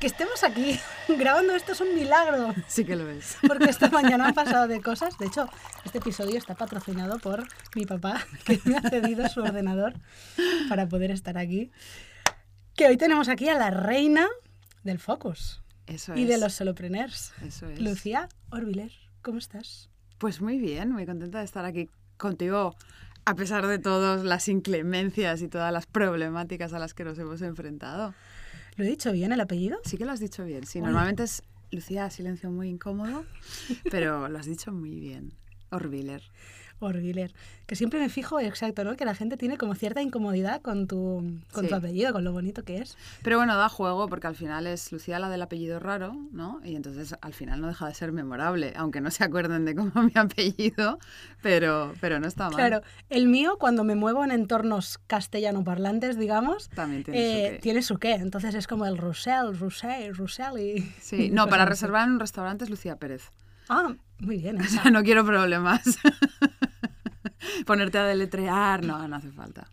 Que estemos aquí grabando esto es un milagro. Sí que lo es. Porque esta mañana han pasado de cosas. De hecho, este episodio está patrocinado por mi papá, que me ha cedido su ordenador para poder estar aquí. Que hoy tenemos aquí a la reina del Focus. Eso y es. de los solopreneurs. Eso es. Lucía Orbiler, ¿cómo estás? Pues muy bien, muy contenta de estar aquí contigo, a pesar de todas las inclemencias y todas las problemáticas a las que nos hemos enfrentado. ¿Lo he dicho bien el apellido? Sí que lo has dicho bien. Sí, normalmente es Lucía, silencio muy incómodo, pero lo has dicho muy bien. Orbiler. Orbiler. Que siempre me fijo, exacto, ¿no? Que la gente tiene como cierta incomodidad con tu, con Sí. tu apellido, con lo bonito que es. Pero bueno, da juego porque al final es Lucía la del apellido raro, ¿no? Y entonces al final no deja de ser memorable, aunque no se acuerden de cómo mi apellido, pero, pero no está mal. Claro, el mío, cuando me muevo en entornos castellano parlantes, digamos, También tiene su eh, qué. tiene su qué. Entonces es como el Roussel, Roussel, Roussel y... Sí, no, para reservar en un restaurante es Lucía Pérez. Ah, muy bien. O esa. sea, no quiero problemas. Ponerte a deletrear, no, no hace falta.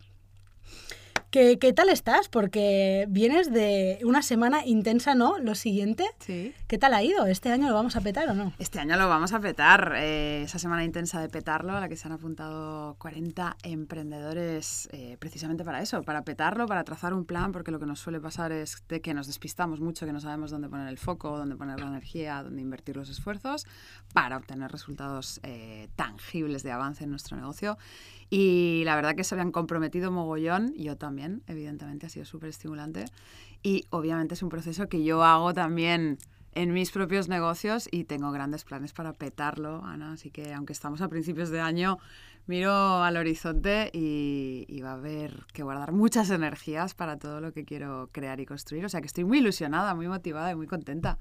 ¿Qué, ¿Qué tal estás? Porque vienes de una semana intensa, ¿no? Lo siguiente, Sí. ¿qué tal ha ido? ¿Este año lo vamos a petar o no? Este año lo vamos a petar. eh, esa semana intensa de petarlo, a la que se han apuntado 40 emprendedores eh, precisamente para eso, para petarlo, para trazar un plan, porque lo que nos suele pasar es de que nos despistamos mucho, que no sabemos dónde poner el foco, dónde poner la energía, dónde invertir los esfuerzos, para obtener resultados eh, tangibles de avance en nuestro negocio. Y la verdad que se habían comprometido mogollón, yo también, evidentemente, ha sido súper estimulante. Y obviamente es un proceso que yo hago también en mis propios negocios y tengo grandes planes para petarlo, Ana. Así que aunque estamos a principios de año, miro al horizonte y, y va a haber que guardar muchas energías para todo lo que quiero crear y construir. O sea que estoy muy ilusionada, muy motivada y muy contenta.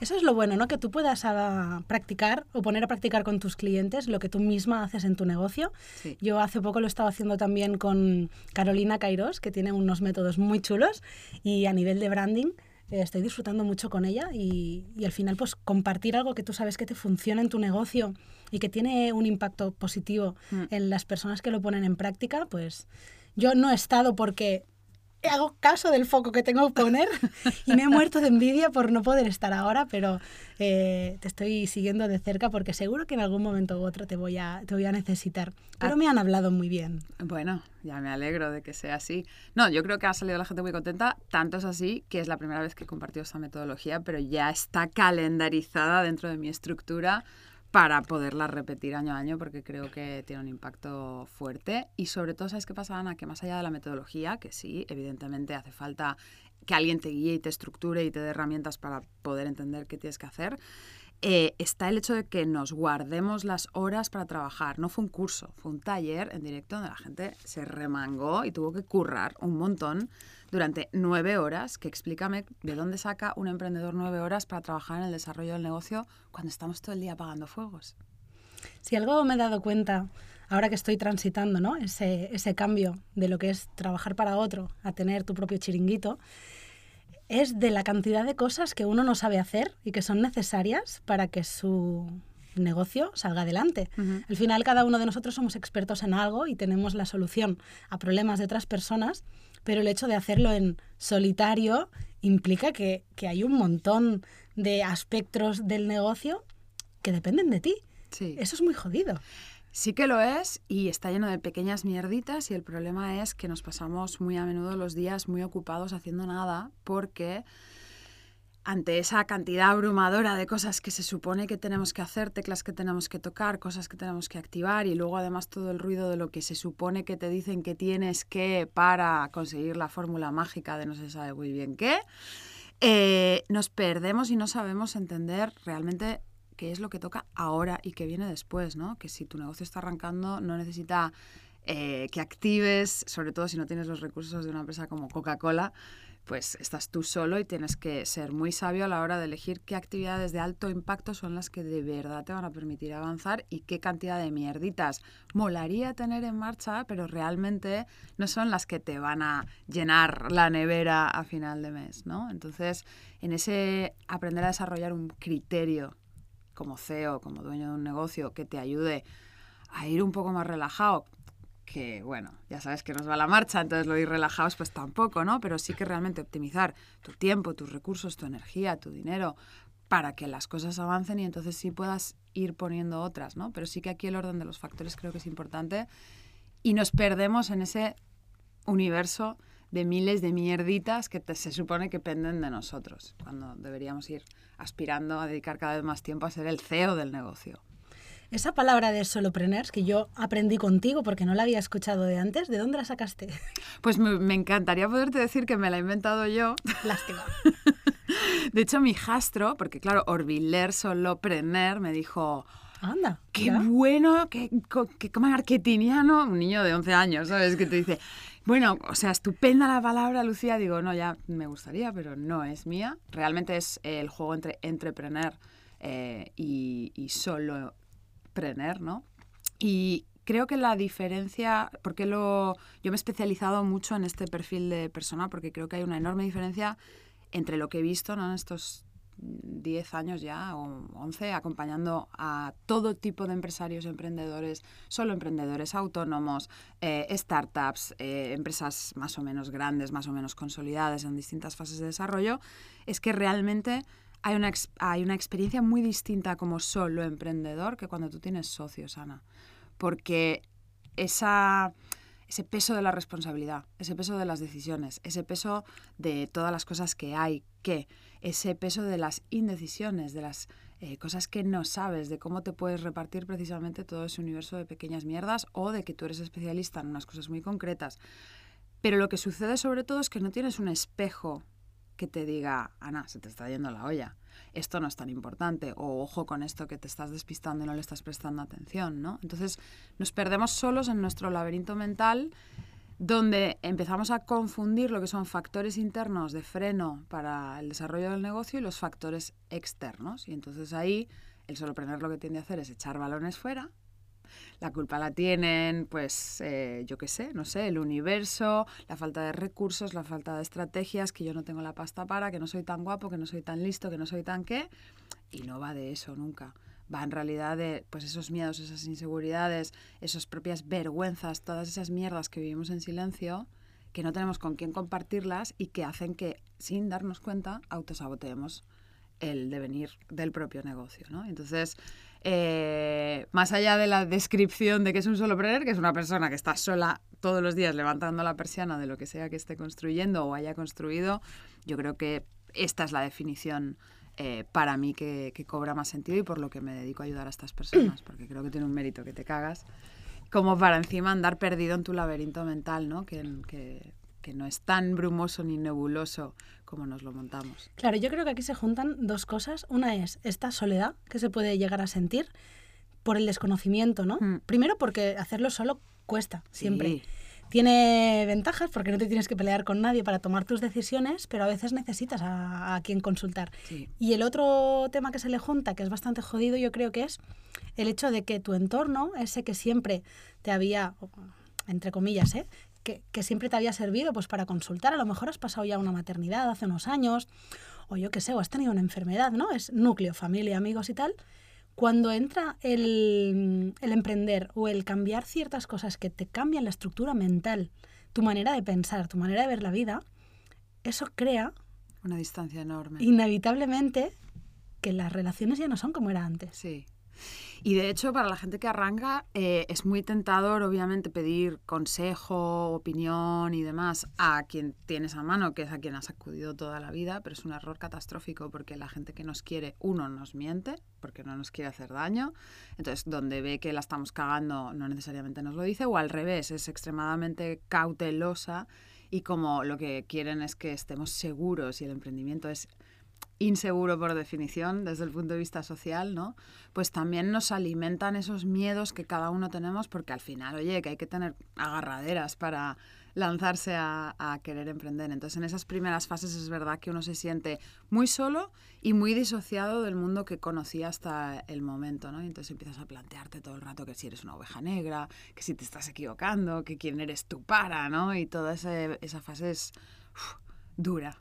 Eso es lo bueno, ¿no? Que tú puedas ah, practicar o poner a practicar con tus clientes lo que tú misma haces en tu negocio. Sí. Yo hace poco lo estaba haciendo también con Carolina Kairos, que tiene unos métodos muy chulos y a nivel de branding eh, estoy disfrutando mucho con ella y, y al final pues compartir algo que tú sabes que te funciona en tu negocio y que tiene un impacto positivo Mm. en las personas que lo ponen en práctica, pues yo no he estado porque hago caso del foco que tengo que poner y me he muerto de envidia por no poder estar ahora, pero eh, te estoy siguiendo de cerca porque seguro que en algún momento u otro te voy a, te voy a necesitar. Pero Ah. me han hablado muy bien. Bueno, ya me alegro de que sea así. No, yo creo que ha salido la gente muy contenta. Tanto es así que es la primera vez que he compartido esta metodología, pero ya está calendarizada dentro de mi estructura para poderla repetir año a año porque creo que tiene un impacto fuerte. Y sobre todo, ¿sabes qué pasa, Ana? Que más allá de la metodología, que sí, evidentemente hace falta que alguien te guíe y te estructure y te dé herramientas para poder entender qué tienes que hacer, eh, está el hecho de que nos guardemos las horas para trabajar. No fue un curso, fue un taller en directo donde la gente se remangó y tuvo que currar un montón durante nueve horas, que explícame de dónde saca un emprendedor nueve horas para trabajar en el desarrollo del negocio cuando estamos todo el día apagando fuegos. Si algo me he dado cuenta, ahora que estoy transitando ¿no? ese, ese cambio de lo que es trabajar para otro a tener tu propio chiringuito, es de la cantidad de cosas que uno no sabe hacer y que son necesarias para que su negocio salga adelante. Al final cada uno de nosotros somos expertos en algo y tenemos la solución a problemas de otras personas, pero el hecho de hacerlo en solitario implica que, que hay un montón de aspectos del negocio que dependen de ti. Sí. Eso es muy jodido. Sí que lo es y está lleno de pequeñas mierditas y el problema es que nos pasamos muy a menudo los días muy ocupados haciendo nada porque ante esa cantidad abrumadora de cosas que se supone que tenemos que hacer, teclas que tenemos que tocar, cosas que tenemos que activar y luego además todo el ruido de lo que se supone que te dicen que tienes que para conseguir la fórmula mágica de no se sabe muy bien qué, eh, nos perdemos y no sabemos entender realmente qué es lo que toca ahora y qué viene después, ¿no? Que si tu negocio está arrancando no necesita eh, que actives, sobre todo si no tienes los recursos de una empresa como Coca-Cola, pues estás tú solo y tienes que ser muy sabio a la hora de elegir qué actividades de alto impacto son las que de verdad te van a permitir avanzar y qué cantidad de mierditas molaría tener en marcha, pero realmente no son las que te van a llenar la nevera a final de mes, ¿no? Entonces, en ese aprender a desarrollar un criterio como CEO, como dueño de un negocio, que te ayude a ir un poco más relajado, que, bueno, ya sabes que nos va la marcha, entonces lo ir relajados pues tampoco, ¿no? Pero sí que realmente optimizar tu tiempo, tus recursos, tu energía, tu dinero, para que las cosas avancen y entonces sí puedas ir poniendo otras, ¿no? Pero sí que aquí el orden de los factores creo que es importante y nos perdemos en ese universo de miles de mierditas que se supone que penden de nosotros, cuando deberíamos ir aspirando a dedicar cada vez más tiempo a ser el CEO del negocio. Esa palabra de solopreneurs que yo aprendí contigo porque no la había escuchado de antes, ¿de dónde la sacaste? Pues me, me encantaría poderte decir que me la he inventado yo. Lástima. De hecho, mi jastro, porque claro, Orbiler Solopreneur me dijo, Anda. Qué bueno, qué, qué, qué marketingiano, un niño de 11 años, ¿sabes? Que te dice, bueno, o sea, estupenda la palabra, Lucía. Digo, no, ya me gustaría, pero no es mía. Realmente es el juego entre entrepreneur eh, y, y solopreneur, ¿no? Y creo que la diferencia, porque lo, yo me he especializado mucho en este perfil de persona, porque creo que hay una enorme diferencia entre lo que he visto ¿no? en estos 10 años ya o 11 acompañando a todo tipo de empresarios, emprendedores, solo emprendedores, autónomos, eh, startups, eh, empresas más o menos grandes, más o menos consolidadas en distintas fases de desarrollo, es que realmente hay una, hay una experiencia muy distinta como solo emprendedor que cuando tú tienes socios, Ana. Porque esa ese peso de la responsabilidad, ese peso de las decisiones, ese peso de todas las cosas que hay que, ese peso de las indecisiones, de las eh, cosas que no sabes, de cómo te puedes repartir precisamente todo ese universo de pequeñas mierdas o de que tú eres especialista en unas cosas muy concretas. Pero lo que sucede sobre todo es que no tienes un espejo que te diga, Ana, se te está yendo la olla esto no es tan importante o ojo con esto que te estás despistando y no le estás prestando atención, ¿no? Entonces nos perdemos solos en nuestro laberinto mental donde empezamos a confundir lo que son factores internos de freno para el desarrollo del negocio y los factores externos. Y entonces ahí el solopreneur lo que tiende a hacer es echar balones fuera la culpa la tienen, pues, eh, yo qué sé, no sé, el universo, la falta de recursos, la falta de estrategias, que yo no tengo la pasta para, que no soy tan guapo, que no soy tan listo, que no soy tan qué. Y no va de eso nunca. Va en realidad de pues esos miedos, esas inseguridades, esas propias vergüenzas, todas esas mierdas que vivimos en silencio, que no tenemos con quién compartirlas y que hacen que, sin darnos cuenta, autosaboteemos el devenir del propio negocio. ¿no? Entonces, eh, más allá de la descripción de que es un solopreneur, que es una persona que está sola todos los días levantando la persiana de lo que sea que esté construyendo o haya construido, yo creo que esta es la definición eh, para mí que, cobra más sentido y por lo que me dedico a ayudar a estas personas, porque creo que tiene un mérito que te cagas, como para encima andar perdido en tu laberinto mental, ¿no? que, que no es tan brumoso ni nebuloso como nos lo montamos. Claro, yo creo que aquí se juntan dos cosas. Una es esta soledad que se puede llegar a sentir por el desconocimiento, ¿no? Mm. Primero porque hacerlo solo cuesta, siempre. Tiene ventajas porque no te tienes que pelear con nadie para tomar tus decisiones, pero a veces necesitas a, a quien consultar. Y el otro tema que se le junta, que es bastante jodido, yo creo que es el hecho de que tu entorno, ese que siempre te había, entre comillas, ¿eh? Que, siempre te había servido pues para consultar. A lo mejor has pasado ya una maternidad hace unos años, o yo qué sé, o has tenido una enfermedad, ¿no? Es núcleo, familia, amigos y tal. Cuando entra el, el emprender o el cambiar ciertas cosas que te cambian la estructura mental, tu manera de pensar, tu manera de ver la vida, eso crea... Una distancia enorme. Inevitablemente que las relaciones ya no son como era antes. Sí. Y de hecho, para la gente que arranca, eh, es muy tentador, obviamente, pedir consejo, opinión y demás a quien tienes a mano, que es a quien has acudido toda la vida, pero es un error catastrófico porque la gente que nos quiere, uno, nos miente, porque no nos quiere hacer daño. Entonces, donde ve que la estamos cagando, no necesariamente nos lo dice, o al revés, es extremadamente cautelosa y como lo que quieren es que estemos seguros y el emprendimiento es inseguro por definición desde el punto de vista social, ¿no? Pues también nos alimentan esos miedos que cada uno tenemos porque al final, oye, que hay que tener agarraderas para lanzarse a, querer emprender. Entonces, en esas primeras fases es verdad que uno se siente muy solo y muy disociado del mundo que conocía hasta el momento, ¿no? Y entonces empiezas a plantearte todo el rato que si eres una oveja negra, que si te estás equivocando, que quién eres tú para, ¿no? Y toda esa fase es dura.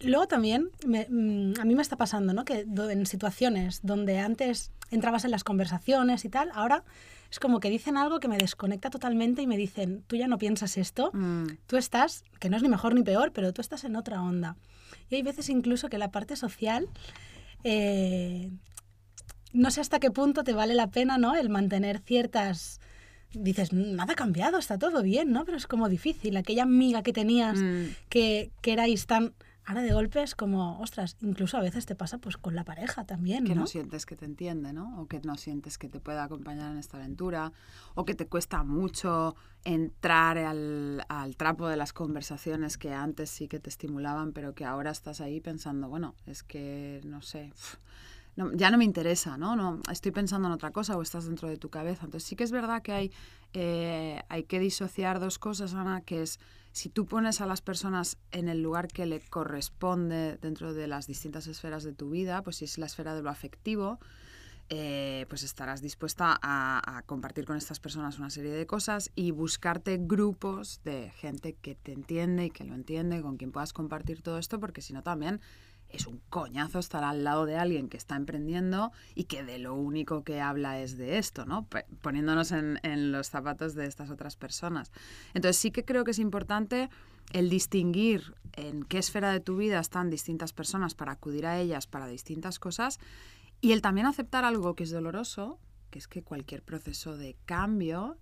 Luego también, mm, a mí me está pasando, ¿no? Que en situaciones donde antes entrabas en las conversaciones y tal. Ahora es como que dicen algo que me desconecta totalmente y me dicen, tú ya no piensas esto, Mm, tú estás, que no es ni mejor ni peor, pero tú estás en otra onda. Y hay veces incluso que la parte social, eh, no sé hasta qué punto te vale la pena, ¿no? El mantener ciertas... Dices, nada ha cambiado, está todo bien, ¿no? Pero es como difícil. Aquella amiga que tenías, mm, que, que erais tan... Ahora de golpe es como, ostras, incluso a veces te pasa pues con la pareja también, que ¿no? no sientes que te entiende, ¿no? O que no sientes que te pueda acompañar en esta aventura, o que te cuesta mucho entrar al, al trapo de las conversaciones que antes sí que te estimulaban, pero que ahora estás ahí pensando, bueno, es que no sé, no, ya no me interesa, ¿no? ¿no? Estoy pensando en otra cosa o estás dentro de tu cabeza. Entonces sí que es verdad que hay, eh, hay que disociar dos cosas, Ana, que es si tú pones a las personas en el lugar que le corresponde dentro de las distintas esferas de tu vida, pues si es la esfera de lo afectivo, eh, pues estarás dispuesta a, a, compartir con estas personas una serie de cosas y buscarte grupos de gente que te entiende y que lo entiende, con quien puedas compartir todo esto, porque si no también es un coñazo estar al lado de alguien que está emprendiendo y que de lo único que habla es de esto, ¿no? Poniéndonos en, en los zapatos de estas otras personas. Entonces sí que creo que es importante el distinguir en qué esfera de tu vida están distintas personas para acudir a ellas para distintas cosas y el también aceptar algo que es doloroso, que es que cualquier proceso de cambio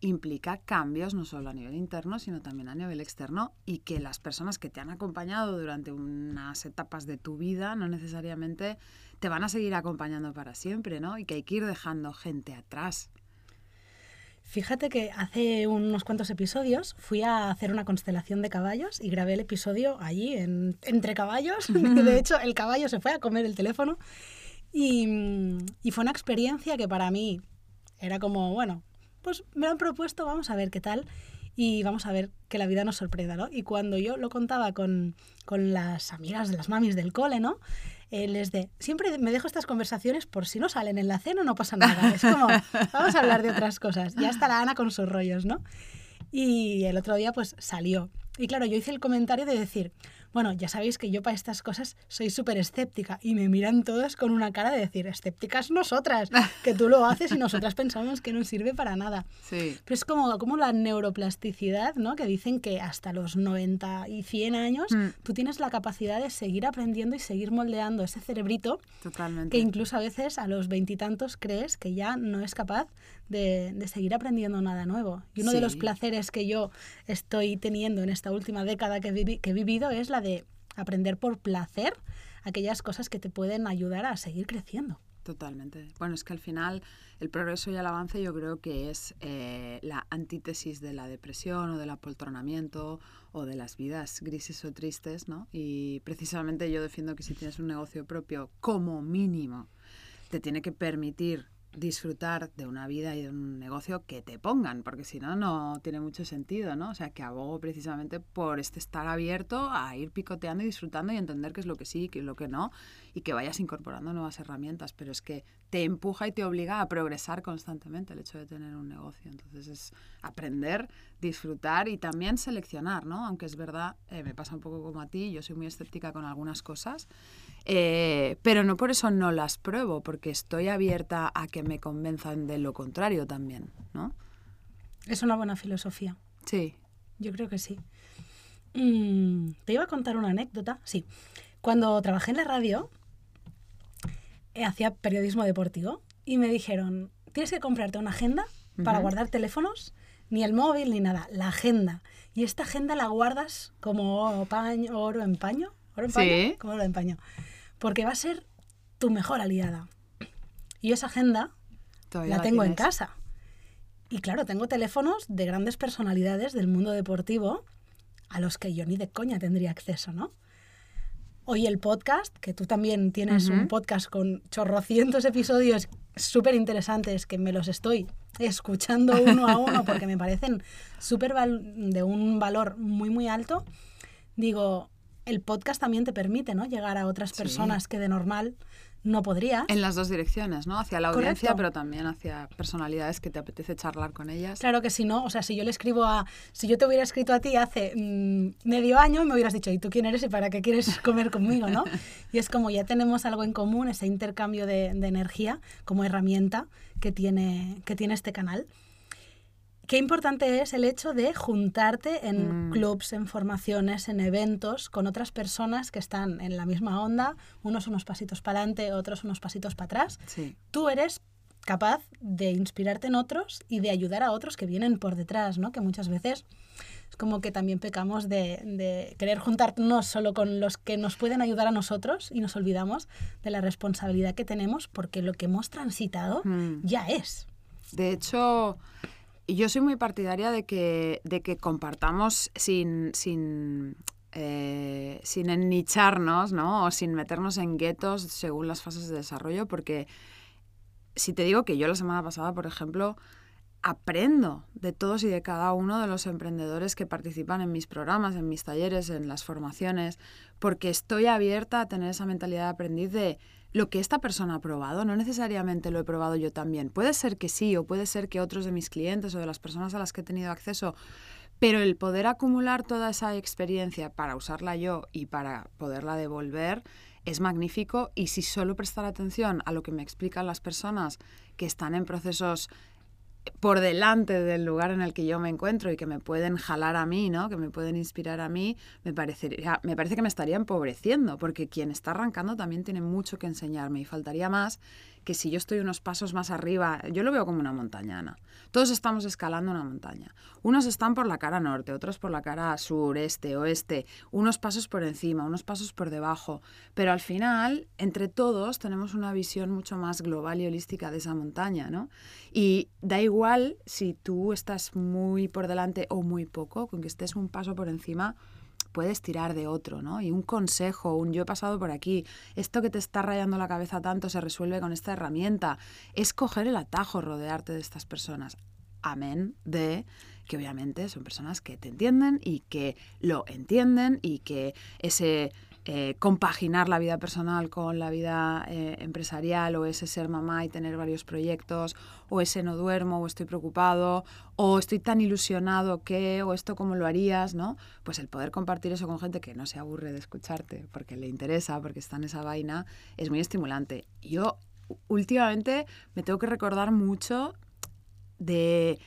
implica cambios no solo a nivel interno, sino también a nivel externo y que las personas que te han acompañado durante unas etapas de tu vida no necesariamente te van a seguir acompañando para siempre, ¿no? Y que hay que ir dejando gente atrás. Fíjate que hace unos cuantos episodios fui a hacer una constelación de caballos y grabé el episodio allí, en, entre caballos. de hecho, el caballo se fue a comer el teléfono. Y, y, fue una experiencia que para mí era como, bueno, pues me lo han propuesto, vamos a ver qué tal y vamos a ver que la vida nos sorprenda, ¿no? Y cuando yo lo contaba con, con las amigas de las mamis del cole, ¿no? Eh, les de, siempre me dejo estas conversaciones por si no salen en la cena no pasa nada. Es como, vamos a hablar de otras cosas. Ya está la Ana con sus rollos, ¿no? Y el otro día pues salió. Y claro, yo hice el comentario de decir, bueno, ya sabéis que yo para estas cosas soy súper escéptica y me miran todas con una cara de decir, escépticas nosotras, que tú lo haces y nosotras pensamos que no sirve para nada. Sí. Pero es como, como la neuroplasticidad, ¿no? Que dicen que hasta los 90 y 100 años mm. tú tienes la capacidad de seguir aprendiendo y seguir moldeando ese cerebrito Totalmente. que incluso a veces a los veintitantos crees que ya no es capaz de, de, seguir aprendiendo nada nuevo. Y uno sí. de los placeres que yo estoy teniendo en esta última década que, vi, que he vivido es la de aprender por placer aquellas cosas que te pueden ayudar a seguir creciendo. Totalmente. Bueno, es que al final el progreso y el avance yo creo que es eh, la antítesis de la depresión o del apoltronamiento o de las vidas grises o tristes, ¿no? Y precisamente yo defiendo que si tienes un negocio propio, como mínimo, te tiene que permitir disfrutar de una vida y de un negocio que te pongan, porque si no, no tiene mucho sentido, ¿no? O sea, que abogo precisamente por este estar abierto a ir picoteando y disfrutando y entender qué es lo que sí qué es lo que no, y que vayas incorporando nuevas herramientas, pero es que te empuja y te obliga a progresar constantemente el hecho de tener un negocio. Entonces es aprender, disfrutar y también seleccionar, ¿no? Aunque es verdad, eh, me pasa un poco como a ti, yo soy muy escéptica con algunas cosas, eh, pero no por eso no las pruebo, porque estoy abierta a que me convenzan de lo contrario también, ¿no? Es una buena filosofía. Sí. Yo creo que sí. Mm, te iba a contar una anécdota. Sí. Cuando trabajé en la radio, hacía periodismo deportivo y me dijeron, tienes que comprarte una agenda para uh -huh. guardar teléfonos, ni el móvil ni nada, la agenda. Y esta agenda la guardas como paño, oro en paño. ¿Oro en paño? Sí. Como oro en paño. Porque va a ser tu mejor aliada. Y esa agenda Todavía la tengo en casa. Y claro, tengo teléfonos de grandes personalidades del mundo deportivo a los que yo ni de coña tendría acceso, ¿no? Hoy el podcast, que tú también tienes un podcast con chorrocientos episodios súper interesantes que me los estoy escuchando uno a uno porque me parecen súper de un valor muy, muy alto, digo, el podcast también te permite, ¿no? Llegar a otras personas que de normal no podrías. En las dos direcciones, ¿no? Hacia la audiencia, pero también hacia personalidades que te apetece charlar con ellas. Claro que si no, o sea, si yo le escribo a. Si yo te hubiera escrito a ti hace mm, medio año, me hubieras dicho, ¿y tú quién eres y para qué quieres comer conmigo, no? Y es como ya tenemos algo en común, ese intercambio de, de energía como herramienta que tiene, que tiene este canal. Qué importante es el hecho de juntarte en mm. clubs, en formaciones, en eventos con otras personas que están en la misma onda, unos unos pasitos para adelante, otros unos pasitos para atrás. Tú eres capaz de inspirarte en otros y de ayudar a otros que vienen por detrás, ¿no? Que muchas veces es como que también pecamos de, querer juntarnos solo con los que nos pueden ayudar a nosotros y nos olvidamos de la responsabilidad que tenemos porque lo que hemos transitado mm. ya es. De hecho, yo soy muy partidaria de que, de que compartamos sin, sin, eh, sin ennicharnos, ¿no? O sin meternos en guetos según las fases de desarrollo, porque si te digo que yo la semana pasada, por ejemplo, aprendo de todos y de cada uno de los emprendedores que participan en mis programas, en mis talleres, en las formaciones, porque estoy abierta a tener esa mentalidad de aprendiz de lo que esta persona ha probado, no necesariamente lo he probado yo también. Puede ser que sí, o puede ser que otros de mis clientes o de las personas a las que he tenido acceso, pero el poder acumular toda esa experiencia para usarla yo y para poderla devolver es magnífico y si solo prestar atención a lo que me explican las personas que están en procesos por delante del lugar en el que yo me encuentro y que me pueden jalar a mí, ¿no? Que me pueden inspirar a mí, me parecería, me parece que me estaría empobreciendo, porque quien está arrancando también tiene mucho que enseñarme y faltaría más que si yo estoy unos pasos más arriba, yo lo veo como una montañana. Todos estamos escalando una montaña. Unos están por la cara norte, otros por la cara sur, este, oeste, unos pasos por encima, unos pasos por debajo. Pero al final, entre todos, tenemos una visión mucho más global y holística de esa montaña, ¿no? Y da igual si tú estás muy por delante o muy poco, con que estés un paso por encima, puedes tirar de otro, ¿no? Y un consejo, un yo he pasado por aquí, esto que te está rayando la cabeza tanto se resuelve con esta herramienta. Es coger el atajo, rodearte de estas personas. Amén de que obviamente son personas que te entienden y que lo entienden y que ese eh, compaginar la vida personal con la vida eh, empresarial o ese ser mamá y tener varios proyectos o ese no duermo o estoy preocupado o estoy tan ilusionado que o esto cómo lo harías, ¿no? Pues el poder compartir eso con gente que no se aburre de escucharte porque le interesa, porque está en esa vaina, es muy estimulante. Yo últimamente me tengo que recordar mucho de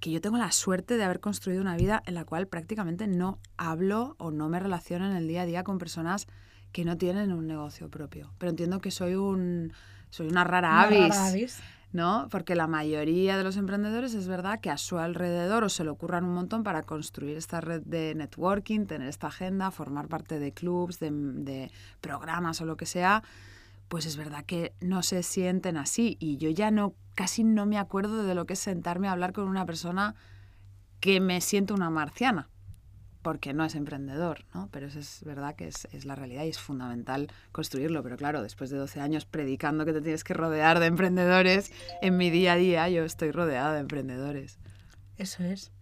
que yo tengo la suerte de haber construido una vida en la cual prácticamente no hablo o no me relaciono en el día a día con personas que no tienen un negocio propio. Pero entiendo que soy un soy una rara avis. ¿no? Porque la mayoría de los emprendedores es verdad que a su alrededor o se le ocurran un montón para construir esta red de networking, tener esta agenda, formar parte de clubs, de, de programas o lo que sea, pues es verdad que no se sienten así y yo ya no casi no me acuerdo de lo que es sentarme a hablar con una persona que me siento una marciana, porque no es emprendedor, ¿no? Pero eso es verdad que es, es, la realidad y es fundamental construirlo. Pero claro, después de 12 años predicando que te tienes que rodear de emprendedores, en mi día a día yo estoy rodeada de emprendedores. Eso es.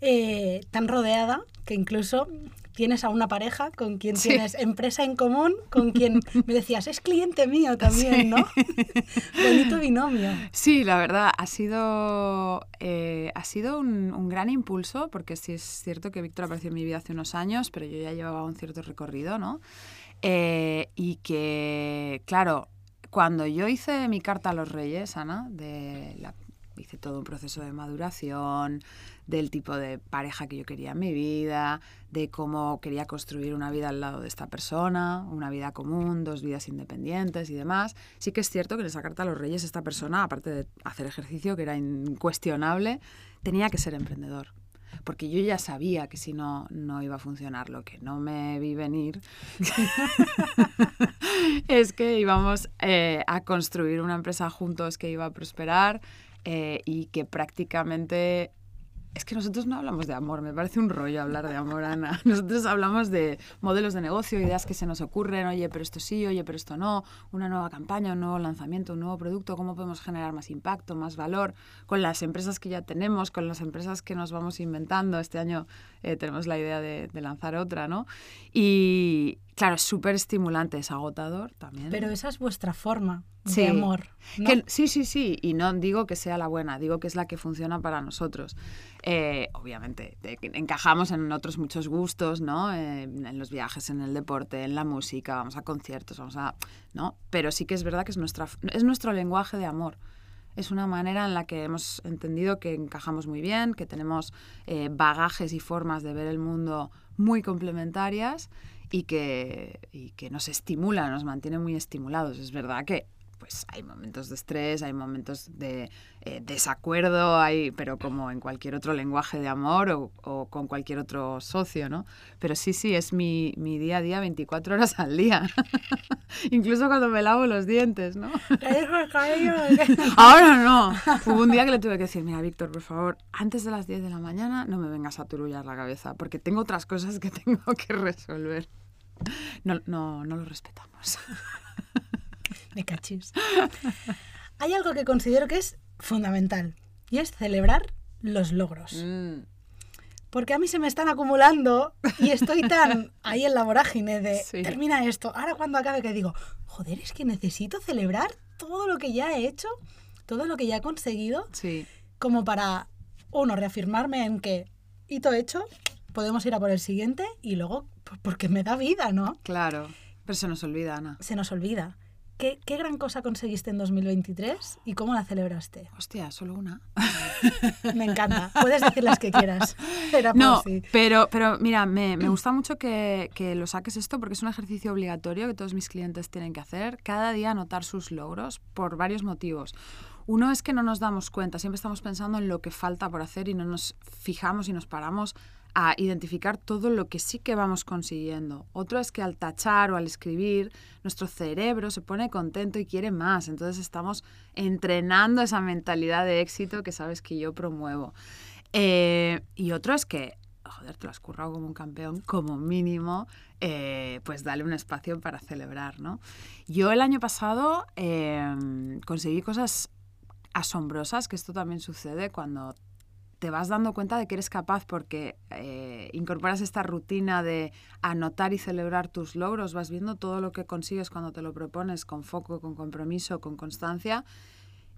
Eh, tan rodeada que incluso tienes a una pareja con quien tienes empresa en común, con quien me decías, es cliente mío también, ¿no? Bonito binomio. Sí, la verdad, ha sido, eh, ha sido un, gran impulso, porque sí es cierto que Víctor apareció en mi vida hace unos años, pero yo ya llevaba un cierto recorrido, ¿no? Eh, y que, claro, cuando yo hice mi carta a los reyes, Ana, de la hice todo un proceso de maduración, del tipo de pareja que yo quería en mi vida, de cómo quería construir una vida al lado de esta persona, una vida común, dos vidas independientes y demás. Sí que es cierto que en esa carta a los reyes esta persona, aparte de hacer ejercicio, que era incuestionable, tenía que ser emprendedor. Porque yo ya sabía que si no, no iba a funcionar. Lo que no me vi venir es que íbamos eh, a construir una empresa juntos que iba a prosperar, eh, y que prácticamente es que nosotros no hablamos de amor, me parece un rollo hablar de amor, Ana. Nosotros hablamos de modelos de negocio, ideas que se nos ocurren, oye, pero esto sí, oye, pero esto no, una nueva campaña, un nuevo lanzamiento, un nuevo producto, cómo podemos generar más impacto, más valor con las empresas que ya tenemos, con las empresas que nos vamos inventando. Este año eh, tenemos la idea de, de lanzar otra, ¿no? Y, Claro, es súper estimulante, es agotador también. Pero esa es vuestra forma de amor. sí, sí, sí. Y no digo que sea la buena, digo que es la que funciona para nosotros. Eh, obviamente, encajamos en otros muchos gustos, ¿no? Eh, en los viajes, en el deporte, en la música, vamos a conciertos, vamos a. ¿no? Pero sí que es verdad que es, nuestra, es nuestro lenguaje de amor. Es una manera en la que hemos entendido que encajamos muy bien, que tenemos eh, bagajes y formas de ver el mundo muy complementarias y que, y que nos estimula, nos mantiene muy estimulados. Es verdad que pues hay momentos de estrés, hay momentos de eh, desacuerdo, hay, pero como en cualquier otro lenguaje de amor o, o, con cualquier otro socio, ¿no? Pero sí, sí, es mi, mi día a día 24 horas al día. Incluso cuando me lavo los dientes, ¿no? Ahora no. Hubo un día que le tuve que decir, mira, Víctor, por favor, antes de las 10 de la mañana no me vengas a turullar la cabeza, porque tengo otras cosas que tengo que resolver. No, no, no lo respetamos. Me cachis. Hay algo que considero que es fundamental y es celebrar los logros. Mm. Porque a mí se me están acumulando y estoy tan ahí en la vorágine de termina esto, ahora cuando acabe que digo, joder, es que necesito celebrar todo lo que ya he hecho, todo lo que ya he conseguido, como para, uno, reafirmarme en que hito hecho, podemos ir a por el siguiente y luego, porque me da vida, ¿no? Claro, pero se nos olvida, Ana. Se nos olvida. ¿Qué, ¿Qué, gran cosa conseguiste en 2023 y cómo la celebraste? Hostia, solo una. me encanta. Puedes decir las que quieras. no, pero, pero mira, me, me gusta mucho que, que, lo saques esto porque es un ejercicio obligatorio que todos mis clientes tienen que hacer. Cada día anotar sus logros por varios motivos. Uno es que no nos damos cuenta, siempre estamos pensando en lo que falta por hacer y no nos fijamos y nos paramos a identificar todo lo que sí que vamos consiguiendo. Otro es que al tachar o al escribir, nuestro cerebro se pone contento y quiere más. Entonces estamos entrenando esa mentalidad de éxito que sabes que yo promuevo. Eh, y otro es que, joder, te lo has currado como un campeón, como mínimo, eh, pues dale un espacio para celebrar, ¿no? Yo el año pasado eh, conseguí cosas asombrosas, que esto también sucede cuando te vas dando cuenta de que eres capaz porque eh, incorporas esta rutina de anotar y celebrar tus logros, vas viendo todo lo que consigues cuando te lo propones con foco, con compromiso, con constancia,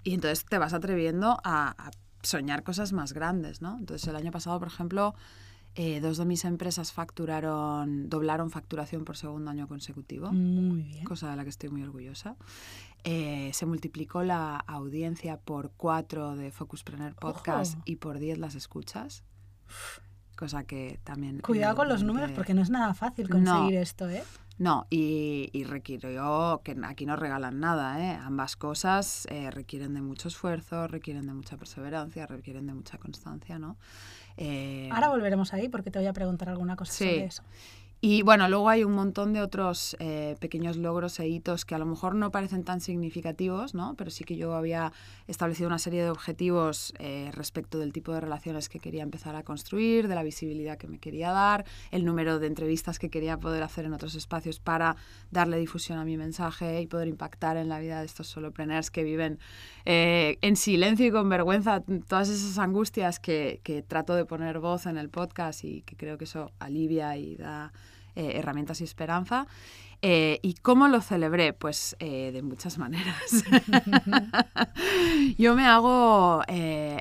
y entonces te vas atreviendo a, a soñar cosas más grandes, ¿no? Entonces el año pasado, por ejemplo, eh, dos de mis empresas facturaron, doblaron facturación por segundo año consecutivo, muy bien. cosa de la que estoy muy orgullosa. Eh, se multiplicó la audiencia por cuatro de Focuspreneur Podcast y por diez las escuchas, cosa que también... Cuidado con los números porque no es nada fácil conseguir esto, ¿eh? No, y, y requiero que aquí no regalan nada, ¿eh? Ambas cosas eh, requieren de mucho esfuerzo, requieren de mucha perseverancia, requieren de mucha constancia, ¿no? Eh, Ahora volveremos ahí porque te voy a preguntar alguna cosa sobre eso. Y bueno, luego hay un montón de otros eh, pequeños logros e hitos que a lo mejor no parecen tan significativos, ¿no? pero sí que yo había establecido una serie de objetivos eh, respecto del tipo de relaciones que quería empezar a construir, de la visibilidad que me quería dar, el número de entrevistas que quería poder hacer en otros espacios para darle difusión a mi mensaje y poder impactar en la vida de estos solopreneurs que viven eh, en silencio y con vergüenza todas esas angustias que, que trato de poner voz en el podcast y que creo que eso alivia y da eh, herramientas y esperanza. Eh, ¿Y cómo lo celebré? Pues eh, de muchas maneras. Yo me hago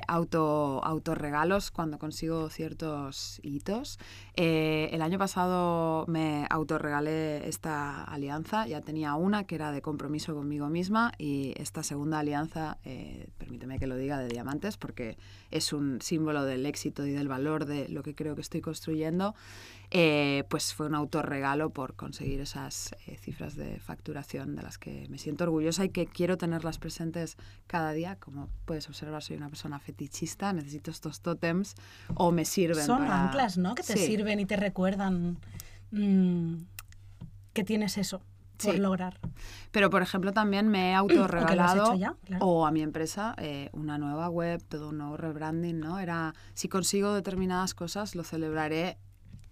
auto, autorregalos cuando consigo ciertos hitos. el año pasado me autorregalé esta alianza. Ya tenía una que era de compromiso conmigo misma y esta segunda alianza, permíteme que lo diga, de diamantes, porque es un símbolo del éxito y del valor de lo que creo que estoy construyendo. Eh, pues fue un autorregalo por conseguir esas eh, cifras de facturación de las que me siento orgullosa y que quiero tenerlas presentes cada día. Como puedes observar, soy una persona fetichista, necesito estos tótems o me sirven. Son anclas, ¿no? Que te sirven y te recuerdan mm, que tienes eso por Sí. lograr. Pero, por ejemplo, también me he autorregalado, ya, claro. o a mi empresa, eh, una nueva web, todo un nuevo rebranding, ¿no? Era, si consigo determinadas cosas, lo celebraré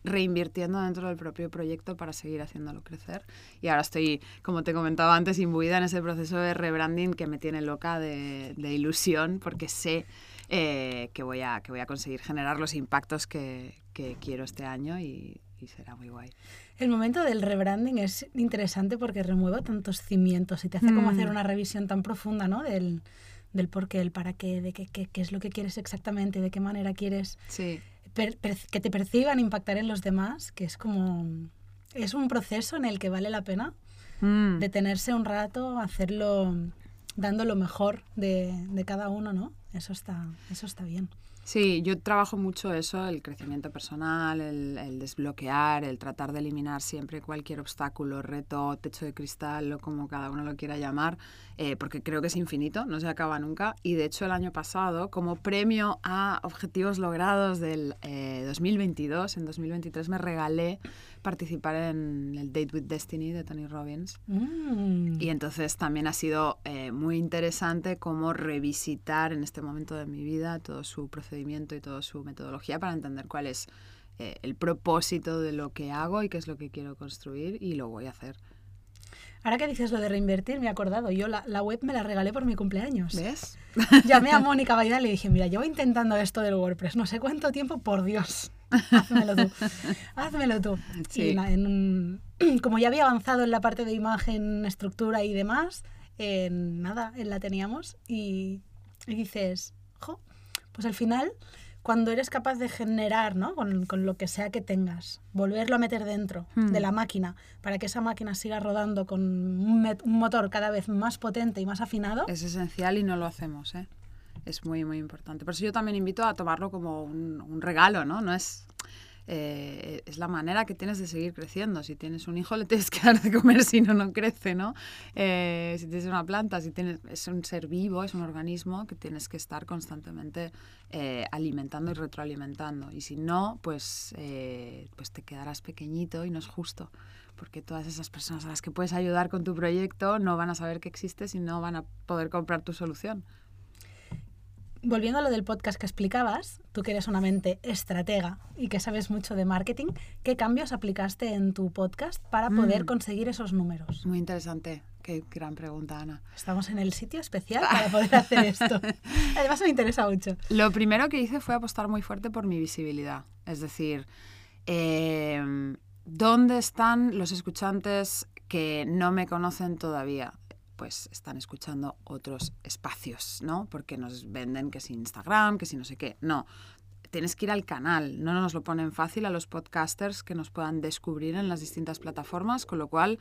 reinvirtiendo dentro del propio proyecto para seguir haciéndolo crecer. Y ahora estoy, como te comentaba antes, imbuida en ese proceso de rebranding que me tiene loca de, de ilusión, porque sé eh, que, voy a, que voy a conseguir generar los impactos que, que quiero este año y, y será muy guay. El momento del rebranding es interesante porque remueve tantos cimientos y te hace como Mm. hacer una revisión tan profunda, ¿no? Del, del por qué, el para qué, de qué, qué, qué es lo que quieres exactamente, de qué manera quieres Sí. Per- per- que te perciban, impactar en los demás, que es como... Es un proceso en el que vale la pena Mm. detenerse un rato, hacerlo dando lo mejor de, de cada uno, ¿no? Eso está, eso está bien. Sí, yo trabajo mucho eso, el crecimiento personal, el, el desbloquear, el tratar de eliminar siempre cualquier obstáculo, reto, techo de cristal o como cada uno lo quiera llamar, eh, porque creo que es infinito, no se acaba nunca. Y de hecho el año pasado, como premio a objetivos logrados del eh, 2022, en 2023 me regalé participar en el Date with Destiny de Tony Robbins. Mm. Y entonces también ha sido eh, muy interesante cómo revisitar en este momento de mi vida todo su procedimiento y toda su metodología para entender cuál es eh, el propósito de lo que hago y qué es lo que quiero construir y lo voy a hacer. Ahora que dices lo de reinvertir, me he acordado. Yo la, la web me la regalé por mi cumpleaños. ¿Ves? Llamé a Mónica Baidal y le dije, mira, llevo intentando esto del WordPress no sé cuánto tiempo, por Dios, házmelo tú, házmelo tú. Sí. Y en un- como ya había avanzado en la parte de imagen, estructura y demás, eh, nada, eh, la teníamos y, y dices, jo, pues al final, cuando eres capaz de generar, ¿no? Con, con lo que sea que tengas, volverlo a meter dentro Hmm. de la máquina para que esa máquina siga rodando con un, motor cada vez más potente y más afinado, Es esencial y no lo hacemos, ¿eh? Es muy, muy importante. Por eso yo también invito a tomarlo como un, un regalo, ¿no? No es... eh, es la manera que tienes de seguir creciendo. Si tienes un hijo, le tienes que dar de comer, si no, no crece, ¿no? Eh, si tienes una planta, si tienes, es un ser vivo, es un organismo que tienes que estar constantemente eh, alimentando y retroalimentando. Y si no, pues, eh, pues te quedarás pequeñito y no es justo. Porque todas esas personas a las que puedes ayudar con tu proyecto no van a saber que existes y no van a poder comprar tu solución. Volviendo a lo del podcast que explicabas, tú que eres una mente estratega y que sabes mucho de marketing, ¿qué cambios aplicaste en tu podcast para poder Mm. conseguir esos números? Muy interesante. Qué gran pregunta, Ana. Estamos en el sitio especial para poder hacer esto. Además me interesa mucho. Lo primero que hice fue apostar muy fuerte por mi visibilidad. Es decir, eh, ¿dónde están los escuchantes que no me conocen todavía? Pues están escuchando otros espacios, ¿no? Porque nos venden que si Instagram, que si no sé qué. No, tienes que ir al canal. No nos lo ponen fácil a los podcasters que nos puedan descubrir en las distintas plataformas, con lo cual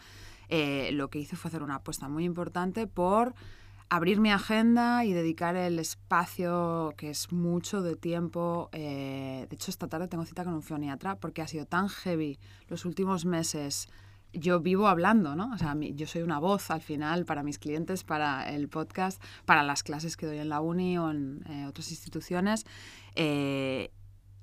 eh, lo que hice fue hacer una apuesta muy importante por abrir mi agenda y dedicar el espacio que es mucho de tiempo. eh, de hecho, esta tarde tengo cita con un foniatra porque ha sido tan heavy los últimos meses. Yo vivo hablando, ¿no? O sea, mi- yo soy una voz al final para mis clientes, para el podcast, para las clases que doy en la uni o en eh, otras instituciones. Eh,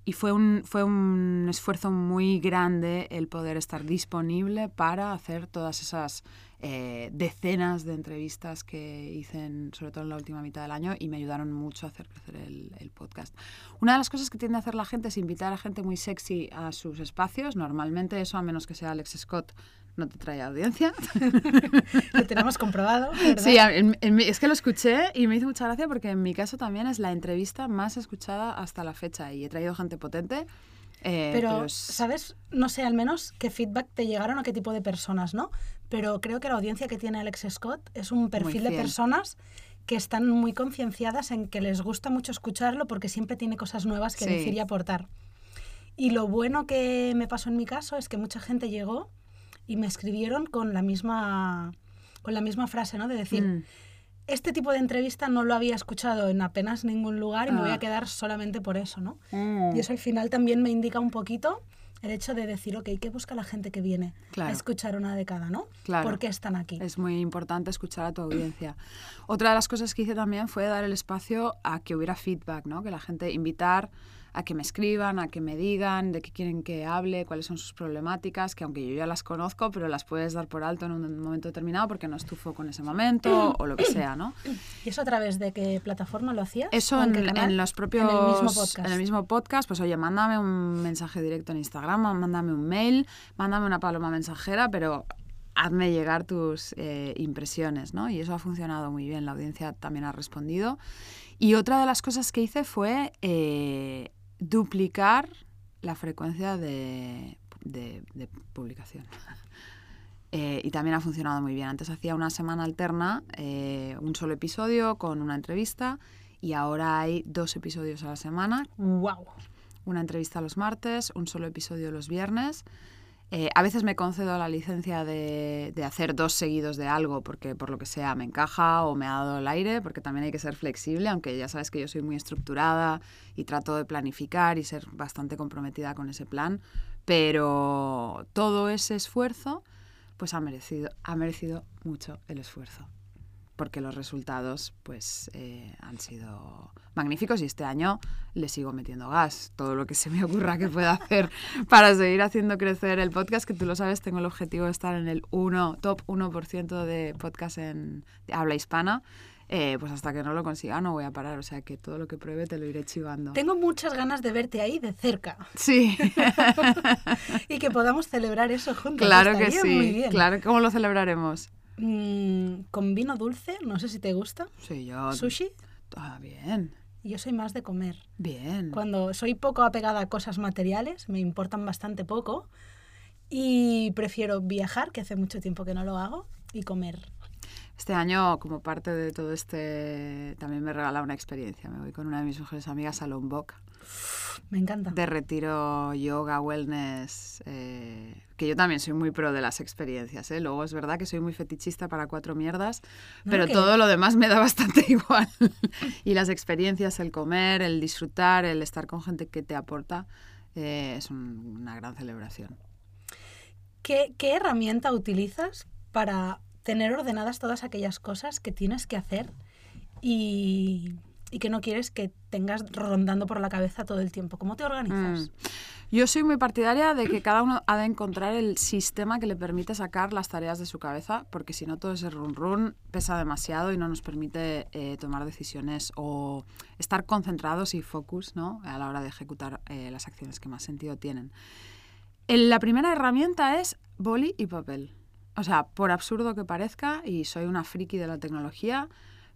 y fue un, fue un esfuerzo muy grande el poder estar disponible para hacer todas esas eh, decenas de entrevistas que hice, en- sobre todo en la última mitad del año, y me ayudaron mucho a hacer crecer el, el podcast. Una de las cosas que tiende a hacer la gente es invitar a gente muy sexy a sus espacios. Normalmente eso, a menos que sea Alex Scott, no te trae audiencia. Lo tenemos comprobado, ¿verdad? Sí, a- en- en es que lo escuché y me hizo mucha gracia porque en mi caso también es la entrevista más escuchada hasta la fecha y he traído gente potente. eh, Pero, es- ¿sabes? No sé al menos qué feedback te llegaron o qué tipo de personas, ¿no? Pero creo que la audiencia que tiene Alex Scott es un perfil de personas que están muy concienciadas en que les gusta mucho escucharlo porque siempre tiene cosas nuevas que Sí. decir y aportar. Y lo bueno que me pasó en mi caso es que mucha gente llegó y me escribieron con la misma, con la misma frase, ¿no? De decir, Mm, este tipo de entrevista no lo había escuchado en apenas ningún lugar y me voy Ah. a quedar solamente por eso, ¿no? mm, Y eso al final también me indica un poquito el hecho de decir, ok, ¿qué busca la gente que viene a Claro. escuchar una de cada, ¿no? Claro. ¿Por qué están aquí? Es muy importante escuchar a tu audiencia. Otra de las cosas que hice también fue dar el espacio a que hubiera feedback, ¿no? Que la gente invitar a que me escriban, a que me digan de qué quieren que hable, cuáles son sus problemáticas, que aunque yo ya las conozco, pero las puedes dar por alto en un momento determinado porque no es tu foco en ese momento o lo que sea, ¿no? ¿Y eso a través de qué plataforma lo hacías? Eso ¿O en, canal? en los propios... En el mismo podcast. en el mismo podcast, pues oye, mándame un mensaje directo en Instagram, mándame un mail, mándame una paloma mensajera, pero hazme llegar tus eh, impresiones, ¿no? Y eso ha funcionado muy bien, la audiencia también ha respondido. Y otra de las cosas que hice fue eh, duplicar la frecuencia de, de- de publicación. Eh, y también ha funcionado muy bien. Antes hacía una semana alterna, eh, un solo episodio con una entrevista y ahora hay dos episodios a la semana, ¡Wow! una entrevista los martes, un solo episodio los viernes. Eh, a veces me concedo la licencia de, de hacer dos seguidos de algo porque por lo que sea me encaja o me ha dado el aire, porque también hay que ser flexible, aunque ya sabes que yo soy muy estructurada y trato de planificar y ser bastante comprometida con ese plan, pero todo ese esfuerzo pues ha merecido, ha merecido mucho el esfuerzo porque los resultados pues eh, han sido magníficos y este año le sigo metiendo gas. Todo lo que se me ocurra que pueda hacer para seguir haciendo crecer el podcast, que tú lo sabes, tengo el objetivo de estar en el 1, top 1% de podcast en de habla hispana. Eh, pues hasta que no lo consiga no voy a parar, o sea que todo lo que pruebe te lo iré chivando. Tengo muchas ganas de verte ahí de cerca Sí, y que podamos celebrar eso juntos. claro que muy sí. bien. Claro, ¿cómo lo celebraremos? Mm, con vino dulce, no sé si te gusta. Sí, yo... Sushi. Ah, bien, Yo soy más de comer. bien. Cuando soy poco apegada a cosas materiales, me importan bastante poco y prefiero viajar, que hace mucho tiempo que no lo hago, y comer. Este año, como parte de todo este, también me regala una experiencia. Me voy con una de mis mejores amigas a Lombok, Me encanta. de retiro, yoga, wellness, eh, que yo también soy muy pro de las experiencias. ¿eh? Luego es verdad que soy muy fetichista para cuatro mierdas, No, pero todo lo demás me da bastante igual. y las experiencias, el comer, el disfrutar, el estar con gente que te aporta, eh, es un- una gran celebración. ¿Qué, qué herramienta utilizas para tener ordenadas todas aquellas cosas que tienes que hacer y, y que no quieres que tengas rondando por la cabeza todo el tiempo? ¿Cómo te organizas? Mm. Yo soy muy partidaria de que cada uno ha de encontrar el sistema que le permite sacar las tareas de su cabeza, porque si no todo ese run run pesa demasiado y no nos permite eh, tomar decisiones o estar concentrados y focus ¿no? a la hora de ejecutar eh, las acciones que más sentido tienen. La primera herramienta es boli y papel. O sea, por absurdo que parezca, y soy una friki de la tecnología,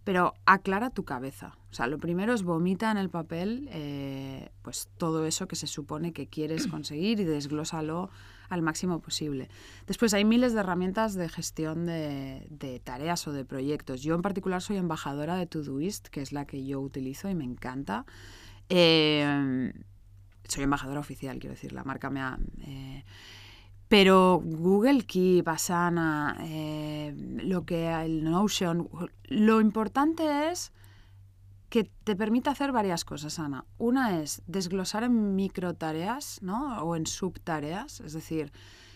pero aclara tu cabeza. O sea, lo primero es vomita en el papel eh, pues todo eso que se supone que quieres conseguir y desglósalo al máximo posible. Después hay miles de herramientas de gestión de, de tareas o de proyectos. Yo en particular soy embajadora de Todoist, que es la que yo utilizo y me encanta. Eh, soy embajadora oficial, quiero decir, la marca me ha... eh, pero Google Keep, Asana, eh, lo que el Notion, lo importante es que te permite hacer varias cosas, Ana. Una es desglosar en microtareas, ¿no? O en subtareas, es decir,